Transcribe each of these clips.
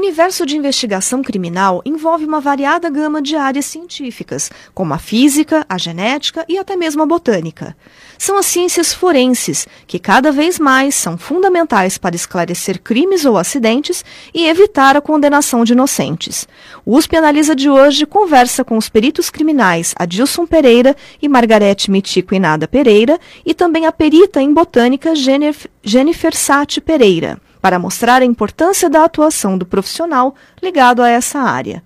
Universo de investigação criminal envolve uma variada gama de áreas científicas, como a física, a genética e até mesmo a botânica. São as ciências forenses, que cada vez mais são fundamentais para esclarecer crimes ou acidentes e evitar a condenação de inocentes. O USP Analisa de hoje conversa com os peritos criminais Adilson Pereira e Margarete Mitico Inada Pereira e também a perita em botânica Jennifer Sati Pereira para mostrar a importância da atuação do profissional ligado a essa área.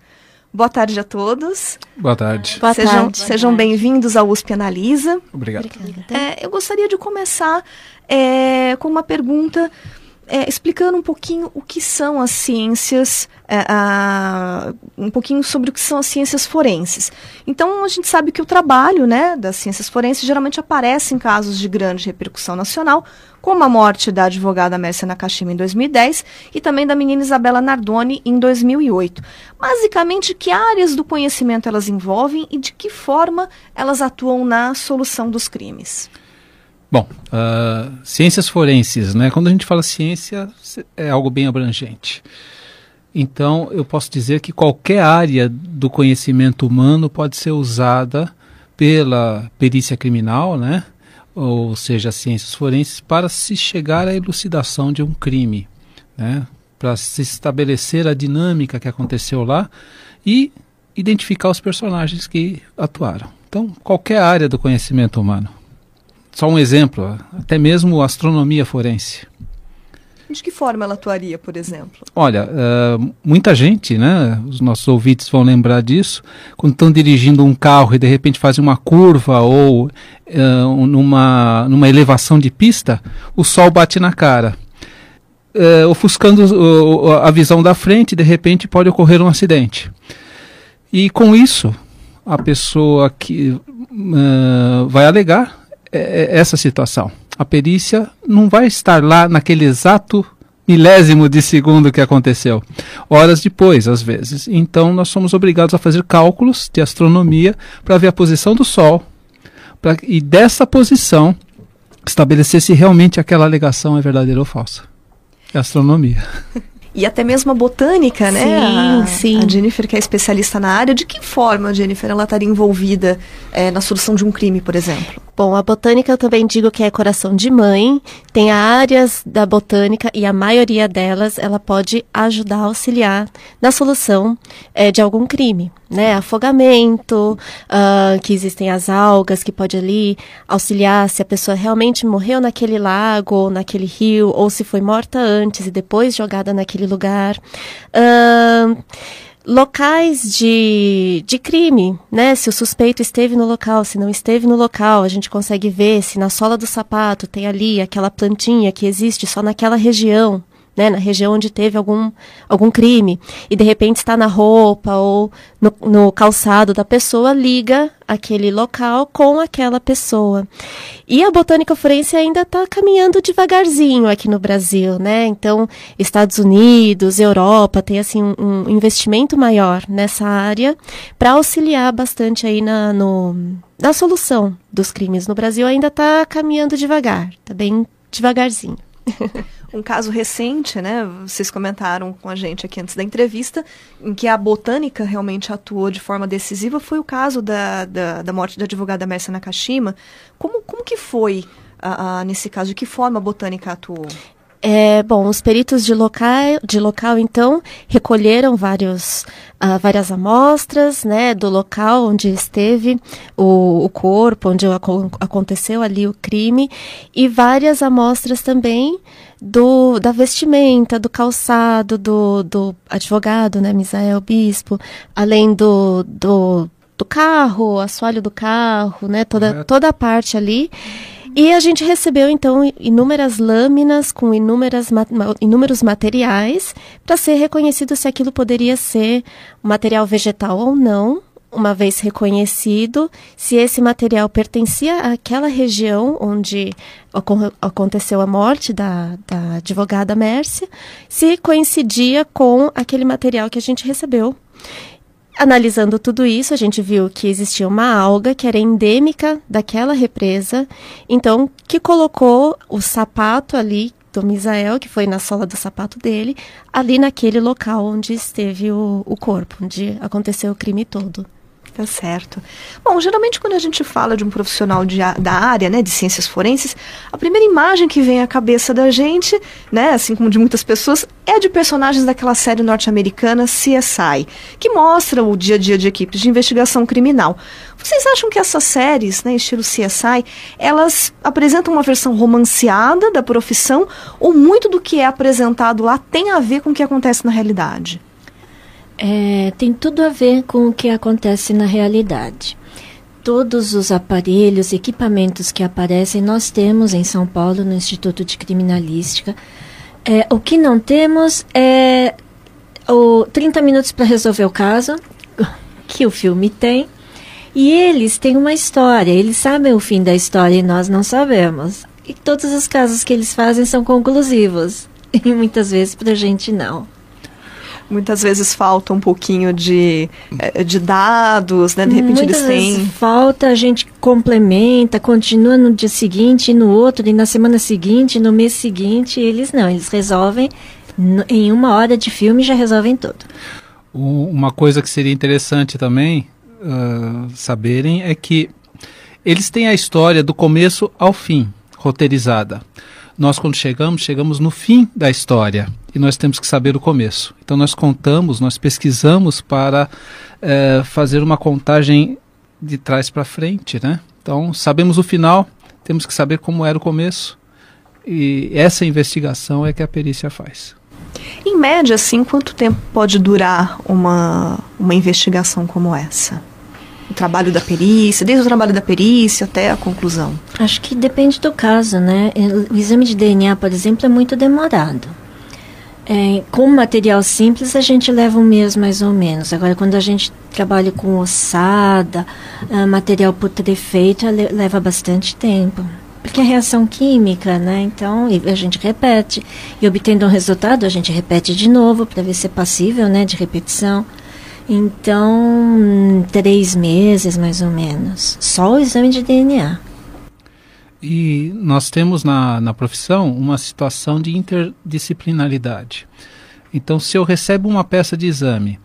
Boa tarde a todos. Boa tarde. Boa sejam, tarde. Sejam bem-vindos ao USP Analisa. Obrigado. É, eu gostaria de começar é, com uma pergunta é, explicando um pouquinho o que são as ciências, é, a, um pouquinho sobre o que são as ciências forenses. Então, a gente sabe que o trabalho né, das ciências forenses geralmente aparece em casos de grande repercussão nacional, como a morte da advogada Mércia Nakashima em 2010 e também da menina Isabela Nardoni em 2008. Basicamente, que áreas do conhecimento elas envolvem e de que forma elas atuam na solução dos crimes? Bom, uh, ciências forenses, né? Quando a gente fala ciência, é algo bem abrangente. Então, eu posso dizer que qualquer área do conhecimento humano pode ser usada pela perícia criminal, né? Ou seja, ciências forenses, para se chegar à elucidação de um crime, né? Para se estabelecer a dinâmica que aconteceu lá e identificar os personagens que atuaram. Então, qualquer área do conhecimento humano. Só um exemplo, até mesmo astronomia forense. De que forma ela atuaria, por exemplo? Olha, uh, muita gente, né, os nossos ouvintes vão lembrar disso, quando estão dirigindo um carro e de repente fazem uma curva ou uh, numa, numa elevação de pista, o sol bate na cara. Uh, ofuscando a visão da frente, de repente pode ocorrer um acidente. E com isso, a pessoa que vai alegar essa situação. A perícia não vai estar lá naquele exato milésimo de segundo que aconteceu, horas depois, às vezes. Então, nós somos obrigados a fazer cálculos de astronomia para ver a posição do Sol pra, e dessa posição estabelecer se realmente aquela alegação é verdadeira ou falsa. É astronomia. e até mesmo a botânica, né? Sim, a, sim. A Jennifer, que é especialista na área, de que forma Jennifer ela estaria envolvida é, na solução de um crime, por exemplo? Bom, a botânica eu também digo que é coração de mãe. Tem áreas da botânica e a maioria delas ela pode ajudar a auxiliar na solução é, de algum crime, né? Afogamento, uh, que existem as algas que pode ali auxiliar se a pessoa realmente morreu naquele lago ou naquele rio ou se foi morta antes e depois jogada naquele lugar. Uh, locais de, de crime, né? Se o suspeito esteve no local, se não esteve no local, a gente consegue ver se na sola do sapato tem ali aquela plantinha que existe só naquela região né, na região onde teve algum, algum crime, e de repente está na roupa ou no, no calçado da pessoa, liga aquele local com aquela pessoa. E a botânica forense ainda está caminhando devagarzinho aqui no Brasil, né? Então, Estados Unidos, Europa tem assim um, um investimento maior nessa área para auxiliar bastante aí na, no, na solução dos crimes. No Brasil ainda está caminhando devagar, está bem devagarzinho. um caso recente, né? Vocês comentaram com a gente aqui antes da entrevista, em que a botânica realmente atuou de forma decisiva, foi o caso da, da, da morte da advogada Mércia Nakashima. Como, como que foi a, a, nesse caso? De que forma a botânica atuou? É, bom, os peritos de local, de local então, recolheram vários, uh, várias amostras né, do local onde esteve o, o corpo, onde aconteceu ali o crime, e várias amostras também do, da vestimenta, do calçado, do, do advogado, né, Misael Bispo, além do, do, do carro, assoalho do carro, né, toda, toda a parte ali. E a gente recebeu, então, inúmeras lâminas com inúmeras, inúmeros materiais para ser reconhecido se aquilo poderia ser material vegetal ou não, uma vez reconhecido, se esse material pertencia àquela região onde aconteceu a morte da, da advogada Mércia, se coincidia com aquele material que a gente recebeu. Analisando tudo isso, a gente viu que existia uma alga que era endêmica daquela represa, então que colocou o sapato ali do Misael, que foi na sola do sapato dele, ali naquele local onde esteve o, o corpo, onde aconteceu o crime todo. Tá certo. Bom, geralmente quando a gente fala de um profissional de, da área, né, de ciências forenses, a primeira imagem que vem à cabeça da gente, né, assim como de muitas pessoas, é de personagens daquela série norte-americana CSI, que mostra o dia a dia de equipes de investigação criminal. Vocês acham que essas séries, né, estilo CSI, elas apresentam uma versão romanceada da profissão ou muito do que é apresentado lá tem a ver com o que acontece na realidade? É, tem tudo a ver com o que acontece na realidade. Todos os aparelhos, equipamentos que aparecem, nós temos em São Paulo, no Instituto de Criminalística. É, o que não temos é o 30 minutos para resolver o caso, que o filme tem. E eles têm uma história, eles sabem o fim da história e nós não sabemos. E todos os casos que eles fazem são conclusivos. E muitas vezes para a gente não muitas vezes falta um pouquinho de, eh, de dados, né? De repente muitas eles têm. Vezes falta, a gente complementa, continua no dia seguinte, e no outro, e na semana seguinte, no mês seguinte. Eles não, eles resolvem em uma hora de filme já resolvem tudo. Uma coisa que seria interessante também uh, saberem é que eles têm a história do começo ao fim, roteirizada. Nós, quando chegamos, chegamos no fim da história e nós temos que saber o começo. Então, nós contamos, nós pesquisamos para é, fazer uma contagem de trás para frente, né? Então, sabemos o final, temos que saber como era o começo e essa investigação é que a perícia faz. Em média, assim, quanto tempo pode durar uma, uma investigação como essa? o trabalho da perícia, desde o trabalho da perícia até a conclusão? Acho que depende do caso, né? O exame de DNA, por exemplo, é muito demorado. É, com material simples a gente leva um mês mais ou menos. Agora, quando a gente trabalha com ossada, uh, material putrefeito, leva bastante tempo. Porque é reação química, né? Então, a gente repete. E obtendo um resultado, a gente repete de novo para ver se é passível, né, de repetição. Então, três meses mais ou menos. Só o exame de DNA. E nós temos na, na profissão uma situação de interdisciplinaridade. Então, se eu recebo uma peça de exame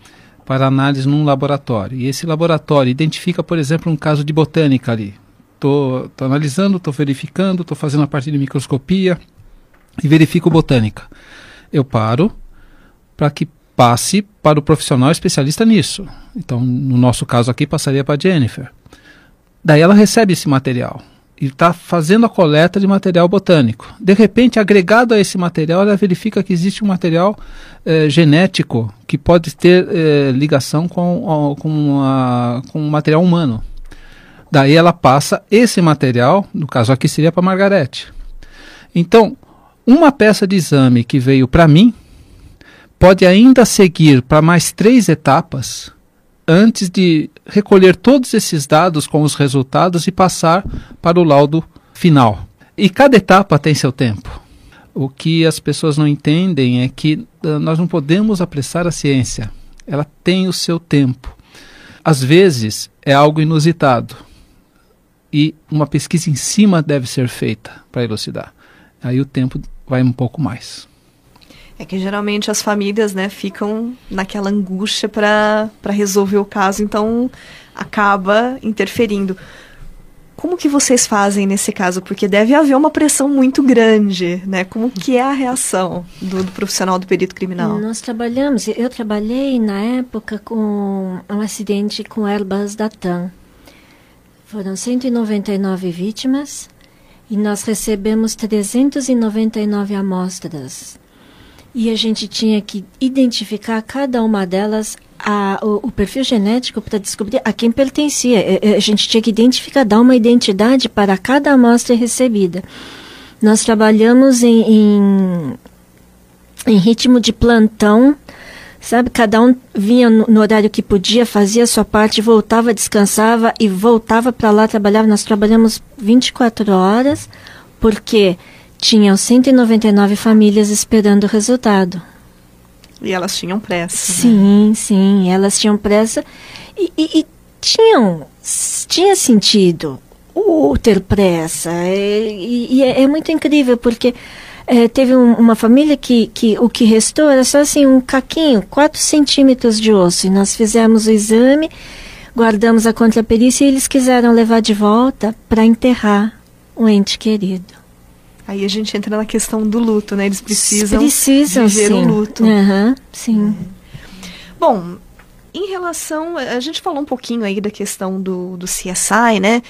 para análise num laboratório, e esse laboratório identifica, por exemplo, um caso de botânica ali, estou analisando, estou verificando, estou fazendo a parte de microscopia e verifico botânica. Eu paro para que passe para o profissional especialista nisso. Então, no nosso caso aqui, passaria para a Jennifer. Daí ela recebe esse material e está fazendo a coleta de material botânico. De repente, agregado a esse material, ela verifica que existe um material eh, genético que pode ter eh, ligação com, com, com o material humano. Daí ela passa esse material, no caso aqui seria para Margarete. Então, uma peça de exame que veio para mim, pode ainda seguir para mais três etapas antes de recolher todos esses dados com os resultados e passar para o laudo final. E cada etapa tem seu tempo. O que as pessoas não entendem é que uh, nós não podemos apressar a ciência. Ela tem o seu tempo. Às vezes é algo inusitado e uma pesquisa em cima deve ser feita para elucidar. Aí o tempo vai um pouco mais. É que geralmente as famílias, né, ficam naquela angústia para resolver o caso, então acaba interferindo. Como que vocês fazem nesse caso? Porque deve haver uma pressão muito grande, né? Como que é a reação do, do profissional do perito criminal? Nós trabalhamos, eu trabalhei na época com um acidente com Airbus da TAM. Foram 199 vítimas e nós recebemos 399 amostras e a gente tinha que identificar cada uma delas a, o, o, perfil genético para descobrir a quem pertencia. É, é, a gente tinha que identificar, dar uma identidade para cada amostra recebida. Nós trabalhamos em, em, em ritmo de plantão sabe? Cada um vinha no, no horário que podia, fazia a sua parte, voltava, descansava e voltava para lá trabalhar. Nós trabalhamos 24 horas, porque tinham 199 famílias esperando o resultado. E elas tinham pressa. Sim, né? sim, elas tinham pressa e, e, e tinham, tinha sentido o ter pressa. E, e é, é, muito incrível, porque é, teve um, uma família que, que o que restou era só assim um caquinho, 4 centímetros de osso. E nós fizemos o exame, guardamos a contraperícia e eles quiseram levar de volta para enterrar o ente querido. Aí a gente entra na questão do luto, né? Eles precisam, precisam viver sim. o luto. Uhum, sim. Bom, em relação, a gente falou um pouquinho aí da questão do, do CSI, né?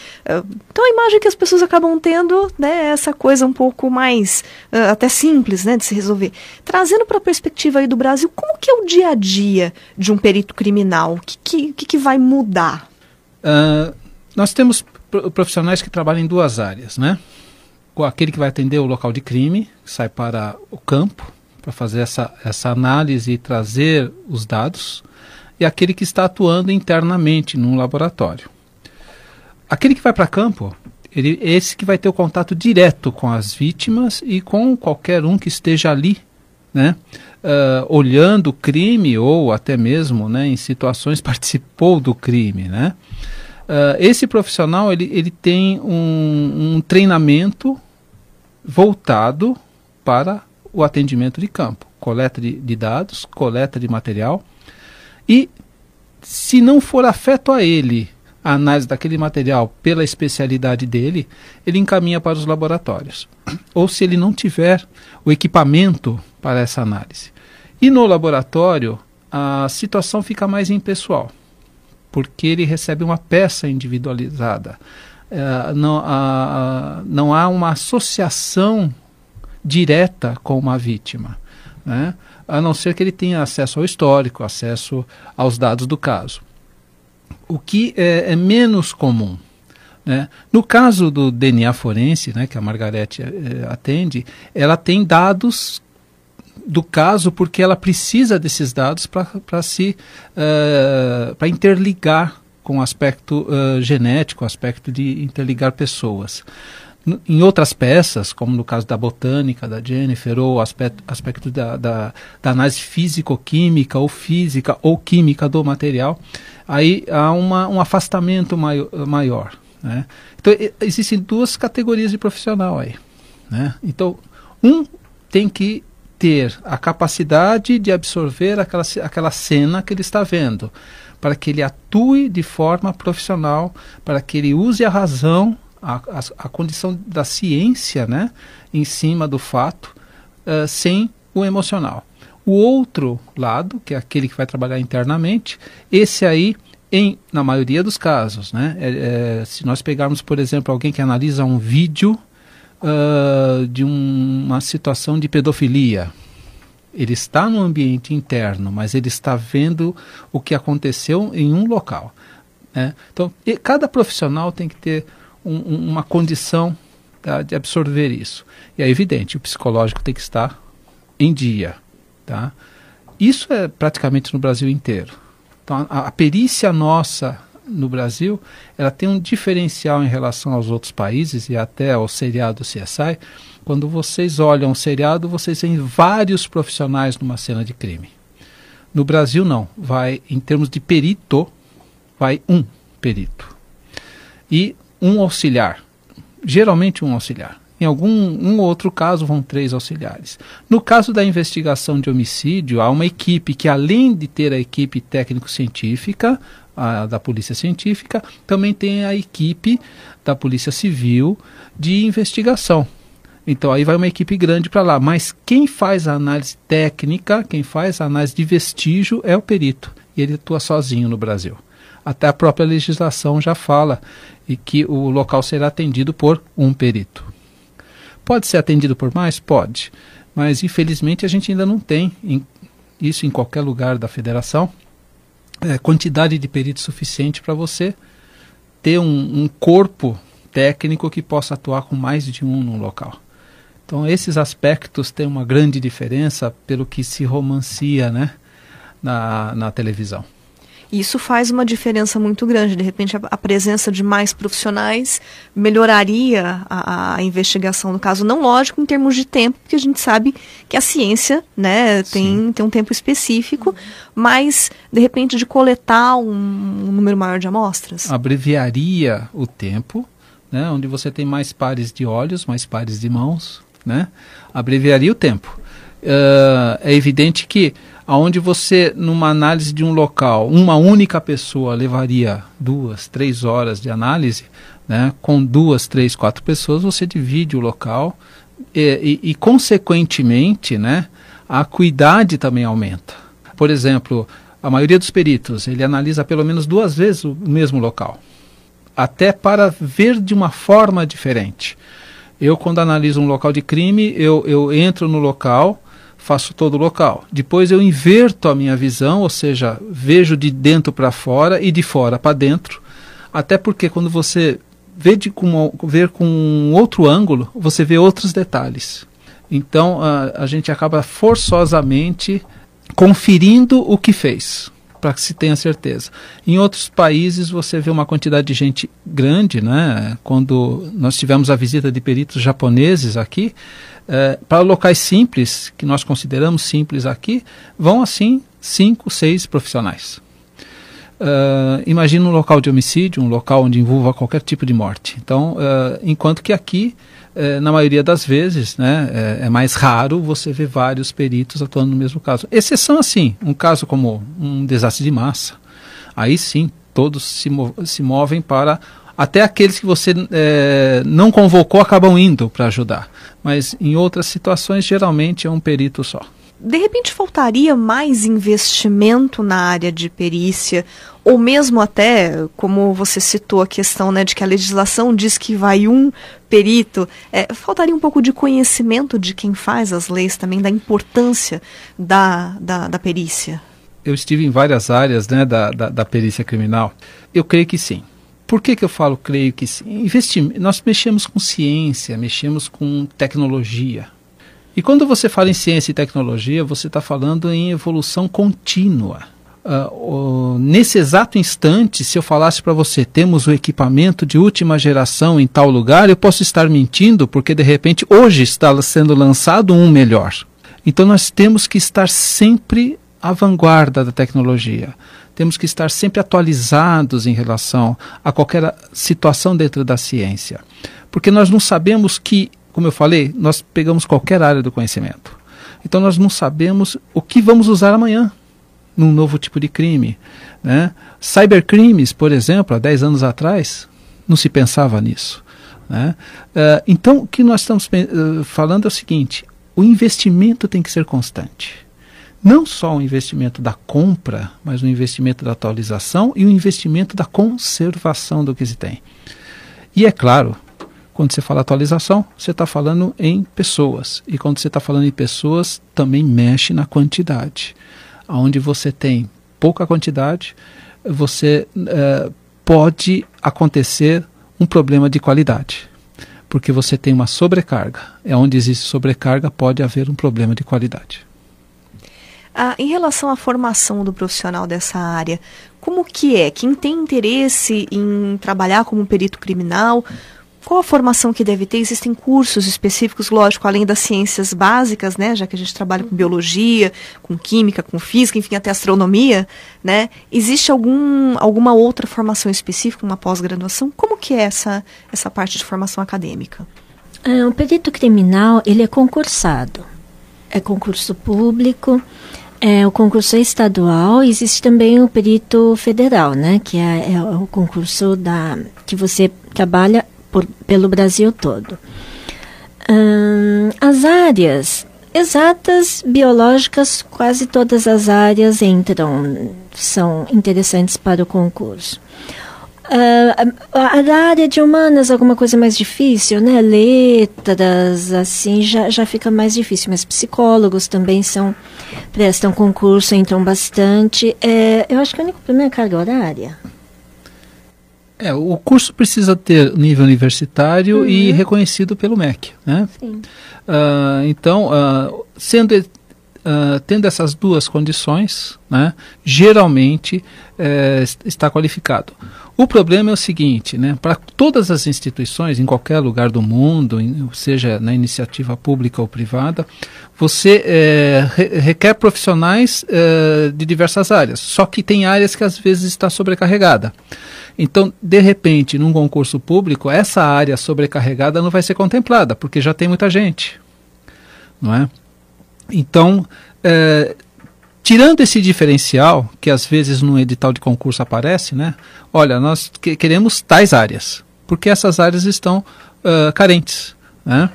Então a imagem que as pessoas acabam tendo, né, é essa coisa um pouco mais uh, até simples, né, de se resolver. Trazendo para a perspectiva aí do Brasil, como que é o dia a dia de um perito criminal? O que, que, que vai mudar? Uh, nós temos profissionais que trabalham em duas áreas, né? Aquele que vai atender o local de crime, sai para o campo para fazer essa, essa análise e trazer os dados, e aquele que está atuando internamente num laboratório. Aquele que vai para campo, ele, esse que vai ter o contato direto com as vítimas e com qualquer um que esteja ali, né, uh, olhando o crime ou até mesmo, né, em situações participou do crime, né. Uh, esse profissional ele, ele tem um, um treinamento voltado para o atendimento de campo, coleta de, de dados, coleta de material e se não for afeto a ele a análise daquele material pela especialidade dele, ele encaminha para os laboratórios. Ou se ele não tiver o equipamento para essa análise. E no laboratório, a situação fica mais impessoal, porque ele recebe uma peça individualizada. É, não, a, não há uma associação direta com uma vítima, né? a não ser que ele tenha acesso ao histórico, acesso aos dados do caso. O que é, é menos comum. Né? No caso do DNA forense, né, que a Margarete é, atende, ela tem dados do caso porque ela precisa desses dados para se uh, para interligar com aspecto uh, genético, aspecto de interligar pessoas. N em outras peças, como no caso da botânica, da Jennifer, ou aspecto, aspecto da, da, da análise físico-química ou física ou química do material, aí há uma, um afastamento mai maior. Né? Então, existem duas categorias de profissional aí. Né? Então, um tem que ter a capacidade de absorver aquela, aquela cena que ele está vendo para que ele atue de forma profissional, para que ele use a razão, a, a, a condição da ciência né, em cima do fato, uh, sem o emocional. O outro lado, que é aquele que vai trabalhar internamente, esse aí, em, na maioria dos casos, né, é, é, se nós pegarmos, por exemplo, alguém que analisa um vídeo uh, de um, uma situação de pedofilia, ele está no ambiente interno, mas ele está vendo o que aconteceu em um local. Né? Então, cada profissional tem que ter um, um, uma condição tá, de absorver isso. E é evidente, o psicológico tem que estar em dia. Tá? Isso é praticamente no Brasil inteiro. Então, a, a perícia nossa no Brasil, ela tem um diferencial em relação aos outros países e até ao seriado CSI, quando vocês olham o seriado, vocês veem vários profissionais numa cena de crime. No Brasil, não. Vai, em termos de perito, vai um perito. E um auxiliar. Geralmente um auxiliar. Em algum um outro caso vão três auxiliares. No caso da investigação de homicídio, há uma equipe que, além de ter a equipe técnico-científica, da Polícia Científica, também tem a equipe da Polícia Civil de investigação. Então aí vai uma equipe grande para lá. Mas quem faz a análise técnica, quem faz a análise de vestígio é o perito. E ele atua sozinho no Brasil. Até a própria legislação já fala e que o local será atendido por um perito. Pode ser atendido por mais? Pode. Mas infelizmente a gente ainda não tem em, isso em qualquer lugar da federação. É, quantidade de peritos suficiente para você ter um, um corpo técnico que possa atuar com mais de um no local. Então esses aspectos têm uma grande diferença pelo que se romancia, né? na, na televisão. Isso faz uma diferença muito grande. De repente, a, a presença de mais profissionais melhoraria a, a, investigação no caso. Não lógico em termos de tempo, porque a gente sabe que a ciência né, tem, tem um tempo específico, mas, de repente, de coletar um, um número maior de amostras. Abreviaria o tempo, né, onde você tem mais pares de olhos, mais pares de mãos, né, abreviaria o tempo. Uh, é evidente que aonde você, numa análise de um local, uma única pessoa levaria duas, três horas de análise, né, com duas, três, quatro pessoas, você divide o local e, e, e consequentemente, né, a acuidade também aumenta. Por exemplo, a maioria dos peritos, ele analisa pelo menos duas vezes o mesmo local, até para ver de uma forma diferente. Eu, quando analiso um local de crime, eu, eu entro no local, faço todo o local. Depois eu inverto a minha visão, ou seja, vejo de dentro para fora e de fora para dentro. Até porque quando você vê de com, ver com outro ângulo, você vê outros detalhes. Então a, a gente acaba forçosamente conferindo o que fez para que se tenha certeza. Em outros países você vê uma quantidade de gente grande, né? Quando nós tivemos a visita de peritos japoneses aqui, eh, para locais simples, que nós consideramos simples aqui, vão assim cinco, seis profissionais. Uh, imagina um local de homicídio, um local onde envolva qualquer tipo de morte. Então, uh, enquanto que aqui, uh, na maioria das vezes, né, é, é, mais raro você ver vários peritos atuando no mesmo caso. Exceção assim, um caso como um desastre de massa. Aí sim, todos se, se movem para. Até aqueles que você é, não convocou acabam indo para ajudar. Mas em outras situações, geralmente é um perito só de repente faltaria mais investimento na área de perícia, ou mesmo até, como você citou a questão né, de que a legislação diz que vai um perito, é, faltaria um pouco de conhecimento de quem faz as leis também, da importância da, da, da perícia? Eu estive em várias áreas né, da, da, da perícia criminal. Eu creio que sim. Por que, que eu falo creio que sim? Investim nós mexemos com ciência, mexemos com tecnologia, e quando você fala em ciência e tecnologia, você está falando em evolução contínua. Uh, uh, nesse exato instante, se eu falasse para você, temos o equipamento de última geração em tal lugar, eu posso estar mentindo, porque de repente hoje está sendo lançado um melhor. Então nós temos que estar sempre à vanguarda da tecnologia. Temos que estar sempre atualizados em relação a qualquer situação dentro da ciência. Porque nós não sabemos que como eu falei, nós pegamos qualquer área do conhecimento. Então nós não sabemos o que vamos usar amanhã num novo tipo de crime. Né? Cybercrimes, por exemplo, há 10 anos atrás, não se pensava nisso. Né? Uh, então, o que nós estamos uh, falando é o seguinte: o investimento tem que ser constante. Não só o investimento da compra, mas o investimento da atualização e o investimento da conservação do que se tem. E é claro, quando você fala atualização, você está falando em pessoas. E quando você está falando em pessoas, também mexe na quantidade. Onde você tem pouca quantidade, você uh, pode acontecer um problema de qualidade. Porque você tem uma sobrecarga. É onde existe sobrecarga, pode haver um problema de qualidade. Ah, em relação à formação do profissional dessa área, como que é? Quem tem interesse em trabalhar como perito criminal, qual a formação que deve ter? Existem cursos específicos, lógico, além das ciências básicas, né? Já que a gente trabalha com biologia, com química, com física, enfim, até astronomia, né? Existe algum, alguma outra formação específica, uma pós-graduação? Como que é essa, essa parte de formação acadêmica? É, o perito criminal, ele é concursado. É concurso público, é, o concurso é estadual, existe também o perito federal, né? Que é, é o concurso da que você trabalha por, pelo Brasil todo. Hum, as áreas exatas, biológicas, quase todas as áreas entram, são interessantes para o concurso. Uh, a, a, área de humanas, alguma coisa mais difícil, né? Letras, assim, já, já fica mais difícil. Mas psicólogos também são, prestam concurso, entram bastante. É, eu acho que o único problema é a carga horária. É, o curso precisa ter nível universitário uhum. e reconhecido pelo MEC, né? Sim. Uh, então, uh, sendo uh, tendo essas duas condições, né, geralmente uh, está qualificado. O problema é o seguinte, né, para todas as instituições, em qualquer lugar do mundo, seja na iniciativa pública ou privada, você uh, re requer profissionais eh, de diversas áreas, só que tem áreas que às vezes está sobrecarregada. Então, de repente, num concurso público, essa área sobrecarregada não vai ser contemplada, porque já tem muita gente. Não é? Então, é, tirando esse diferencial, que às vezes no edital de concurso aparece, né? Olha, nós que, queremos tais áreas, porque essas áreas estão uh, carentes. Né?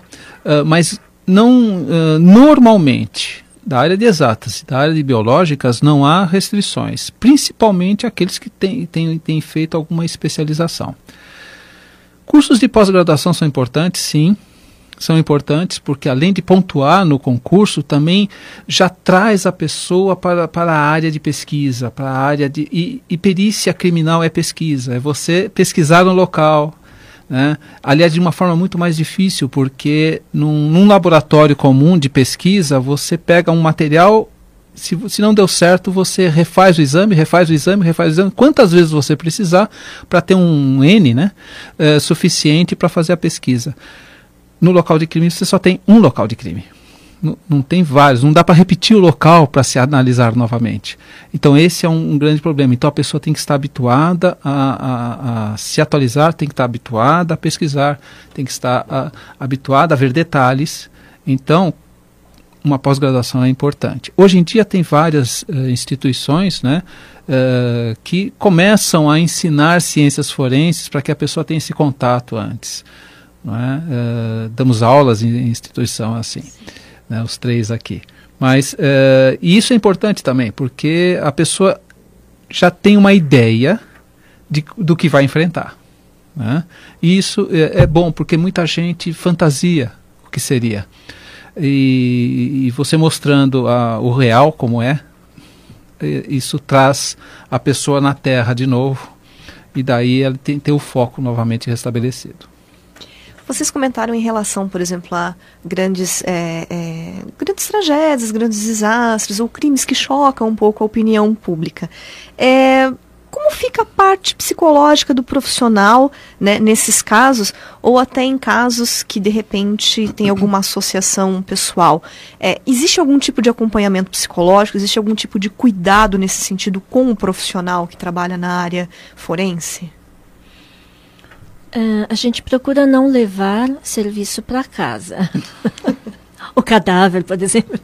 Uh, mas não uh, normalmente da área de exatas da área de biológicas não há restrições, principalmente aqueles que têm, têm feito alguma especialização. Cursos de pós-graduação são importantes, sim, são importantes porque além de pontuar no concurso, também já traz a pessoa para, para a área de pesquisa, para a área de. E, e perícia criminal é pesquisa, é você pesquisar no local. Né? Aliás, de uma forma muito mais difícil, porque num, num laboratório comum de pesquisa, você pega um material se, se, não deu certo, você refaz o exame, refaz o exame, refaz o exame, quantas vezes você precisar para ter um N né, é, suficiente para fazer a pesquisa no local de crime você só tem um local de crime. Não, não tem vários, não dá para repetir o local para se analisar novamente. Então esse é um, um, grande problema. Então a pessoa tem que estar habituada a, a, a se atualizar, tem que estar habituada a pesquisar, tem que estar a, habituada a ver detalhes. Então uma pós-graduação é importante. Hoje em dia tem várias uh, instituições, né, uh, que começam a ensinar ciências forenses para que a pessoa tenha esse contato antes. É? Uh, damos aulas em, instituição assim, né, os três aqui. Mas uh, isso é importante também, porque a pessoa já tem uma ideia de, do que vai enfrentar. Né? E isso é, é, bom, porque muita gente fantasia o que seria. E, e você mostrando a, o real como é, isso traz a pessoa na terra de novo, e daí ela tem, tem o foco novamente restabelecido. Vocês comentaram em relação, por exemplo, a grandes, é, é, grandes tragédias, grandes desastres ou crimes que chocam um pouco a opinião pública. É, como fica a parte psicológica do profissional né, nesses casos, ou até em casos que de repente tem alguma associação pessoal? É, existe algum tipo de acompanhamento psicológico? Existe algum tipo de cuidado nesse sentido com o profissional que trabalha na área forense? Uh, a gente procura não levar serviço para casa. o cadáver, por exemplo.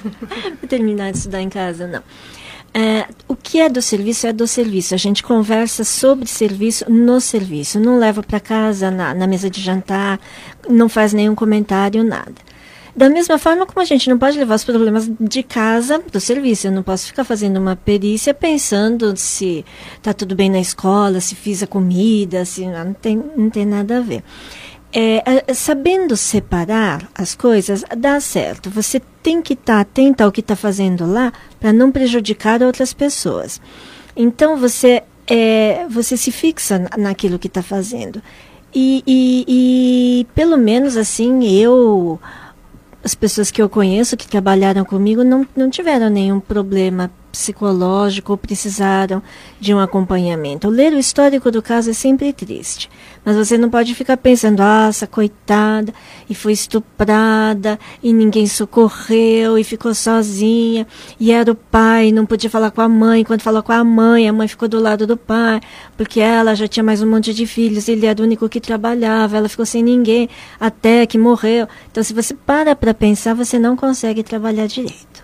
Terminar de estudar em casa, não. Uh, o que é do serviço é do serviço. A gente conversa sobre serviço no serviço. Não leva para casa na, na mesa de jantar, não faz nenhum comentário, nada. Da mesma forma como a gente não pode levar os problemas de casa do serviço. Eu não posso ficar fazendo uma perícia pensando se está tudo bem na escola, se fiz a comida, se não tem, não tem nada a ver. É, sabendo separar as coisas, dá certo. Você tem que estar tá ao que está fazendo lá para não prejudicar outras pessoas. Então você é, você se fixa naquilo que está fazendo. E, e, e, pelo menos assim eu as pessoas que eu conheço que trabalharam comigo não, não tiveram nenhum problema psicológico ou precisaram de um acompanhamento. Ler o histórico do caso é sempre triste, mas você não pode ficar pensando, nossa, coitada, e foi estuprada, e ninguém socorreu, e ficou sozinha, e era o pai, não podia falar com a mãe, quando falou com a mãe, a mãe ficou do lado do pai, porque ela já tinha mais um monte de filhos, ele era o único que trabalhava, ela ficou sem ninguém, até que morreu. Então, se você para para pensar, você não consegue trabalhar direito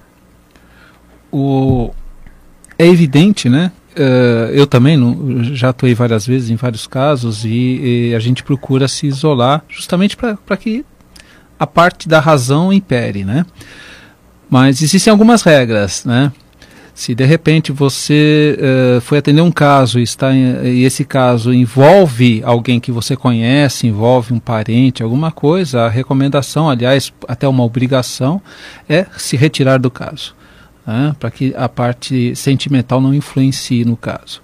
o, é evidente, né? Uh, eu também não, já atuei várias vezes em vários casos e, e a gente procura se isolar justamente para que a parte da razão impere, né? Mas existem algumas regras, né? Se de repente você uh, foi atender um caso e, está em, e esse caso envolve alguém que você conhece, envolve um parente, alguma coisa, a recomendação, aliás, até uma obrigação, é se retirar do caso né, para que a parte sentimental não influencie no caso.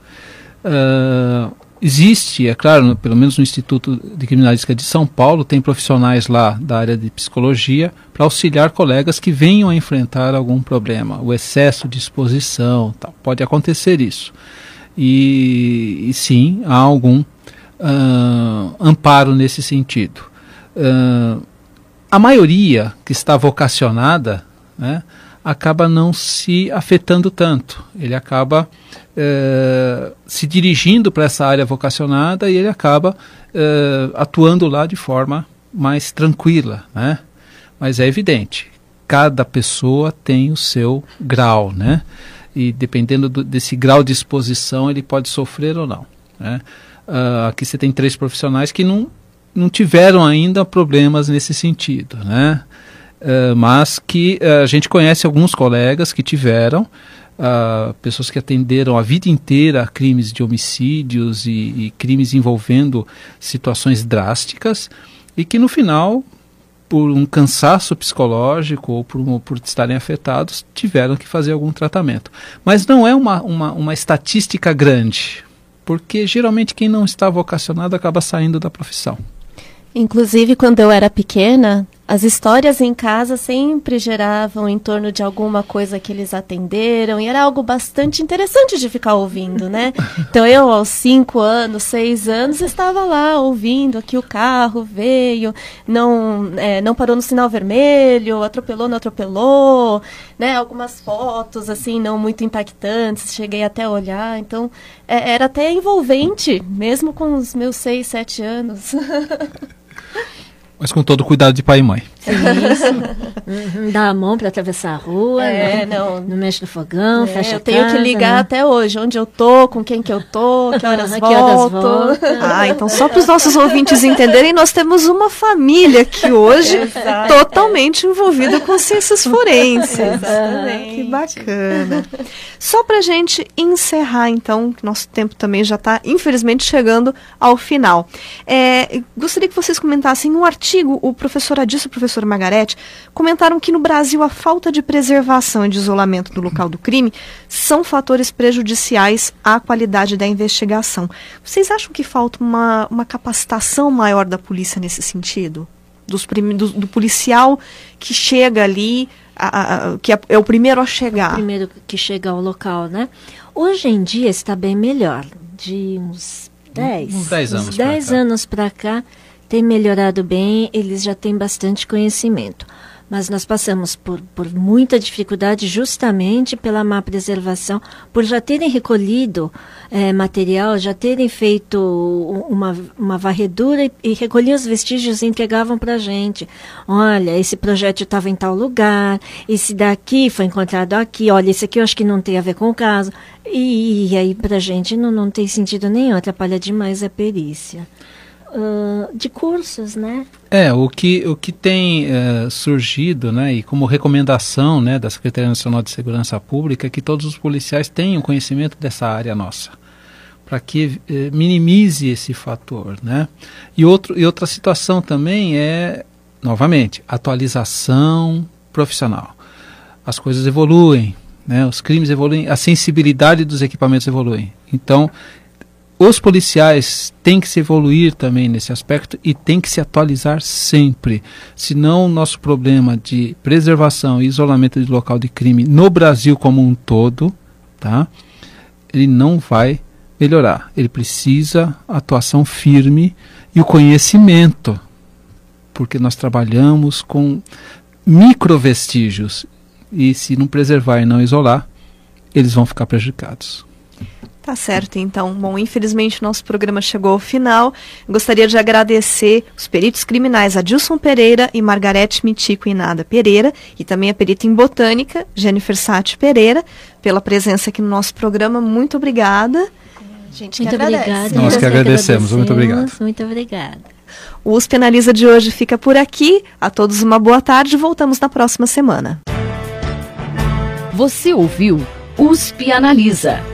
Uh, existe, é claro, pelo menos no Instituto de Criminalística de São Paulo, tem profissionais lá da área de psicologia para auxiliar colegas que venham a enfrentar algum problema, o excesso de exposição, tal. pode acontecer isso. E, e sim, há algum uh, amparo nesse sentido. Uh, a maioria que está vocacionada, né, acaba não se afetando tanto. Ele acaba é, se dirigindo para essa área vocacionada e ele acaba é, atuando lá de forma mais tranquila, né? Mas é evidente, cada pessoa tem o seu grau, né? E dependendo do, desse grau de exposição, ele pode sofrer ou não. Né? Uh, aqui você tem três profissionais que não, não tiveram ainda problemas nesse sentido, né? Uh, mas que uh, a gente conhece alguns colegas que tiveram, uh, pessoas que atenderam a vida inteira a crimes de homicídios e, e, crimes envolvendo situações drásticas e que no final, por um cansaço psicológico ou por, por estarem afetados, tiveram que fazer algum tratamento. Mas não é uma, uma, uma estatística grande, porque geralmente quem não está vocacionado acaba saindo da profissão. Inclusive, quando eu era pequena, as histórias em casa sempre geravam em torno de alguma coisa que eles atenderam e era algo bastante interessante de ficar ouvindo, né? Então eu, aos cinco anos, seis anos, estava lá ouvindo que o carro veio, não, é, não parou no sinal vermelho, atropelou, não atropelou, né? Algumas fotos, assim, não muito impactantes, cheguei até a olhar. Então, é, era até envolvente, mesmo com os meus seis, sete anos. Mas com todo o cuidado de pai e mãe. Isso. Uhum, dá a mão para atravessar a rua, é, não, não mexe no fogão, é, fecha Eu tenho casa, que ligar né? até hoje, onde eu tô, com quem que eu tô, que horas que volto. Horas ah, então só para os nossos ouvintes entenderem, nós temos uma família que hoje Exato, totalmente envolvida com ciências forenses. Exatamente. Que bacana. Só para gente encerrar, então, que nosso tempo também já está, infelizmente, chegando ao final. É, gostaria que vocês comentassem um artigo, o professor Adilson e o professor Margarete comentaram que no Brasil a falta de preservação e de isolamento do local do crime são fatores prejudiciais à qualidade da investigação. Vocês acham que falta uma, uma capacitação maior da polícia nesse sentido? Dos prim, do, do policial que chega ali, a, a, que é, é, o primeiro a chegar. O primeiro que chega ao local, né? Hoje em dia está bem melhor. De uns 10, uns 10 anos, 10 anos para cá tem melhorado bem, eles já têm bastante conhecimento. Mas nós passamos por, por muita dificuldade justamente pela má preservação, por já terem recolhido é, material, já terem feito uma, uma varredura e, e recolhiam os vestígios e entregavam para a gente. Olha, esse projeto estava em tal lugar, esse daqui foi encontrado aqui, olha, esse aqui eu acho que não tem a ver com o caso. E, e aí para a gente não, não tem sentido nenhum, atrapalha demais a perícia de cursos, né? É, o que, o que tem uh, surgido, né, e como recomendação, né, da Secretaria Nacional de Segurança Pública, é que todos os policiais tenham conhecimento dessa área nossa, para que minimize esse fator, né? E, outro, e outra situação também é, novamente, atualização profissional. As coisas evoluem, né? Os crimes evoluem, a sensibilidade dos equipamentos evolui. Então, os policiais têm que se evoluir também nesse aspecto e têm que se atualizar sempre. Senão, o nosso problema de preservação e isolamento de local de crime no Brasil como um todo, tá? ele não vai melhorar. Ele precisa atuação firme e o conhecimento, porque nós trabalhamos com microvestígios e se não preservar e não isolar, eles vão ficar prejudicados. Tá certo, então. Bom, infelizmente nosso programa chegou ao final. Gostaria de agradecer os peritos criminais Adilson Pereira e Margarete Mitico Inada Pereira e também a perita em botânica, Jennifer Sati Pereira, pela presença aqui no nosso programa. Muito obrigada. Gente muito obrigada. Nós que agradecemos. Muito obrigado. Muito obrigada. O USP Analisa de hoje fica por aqui. A todos uma boa tarde. Voltamos na próxima semana. Você ouviu USP Analisa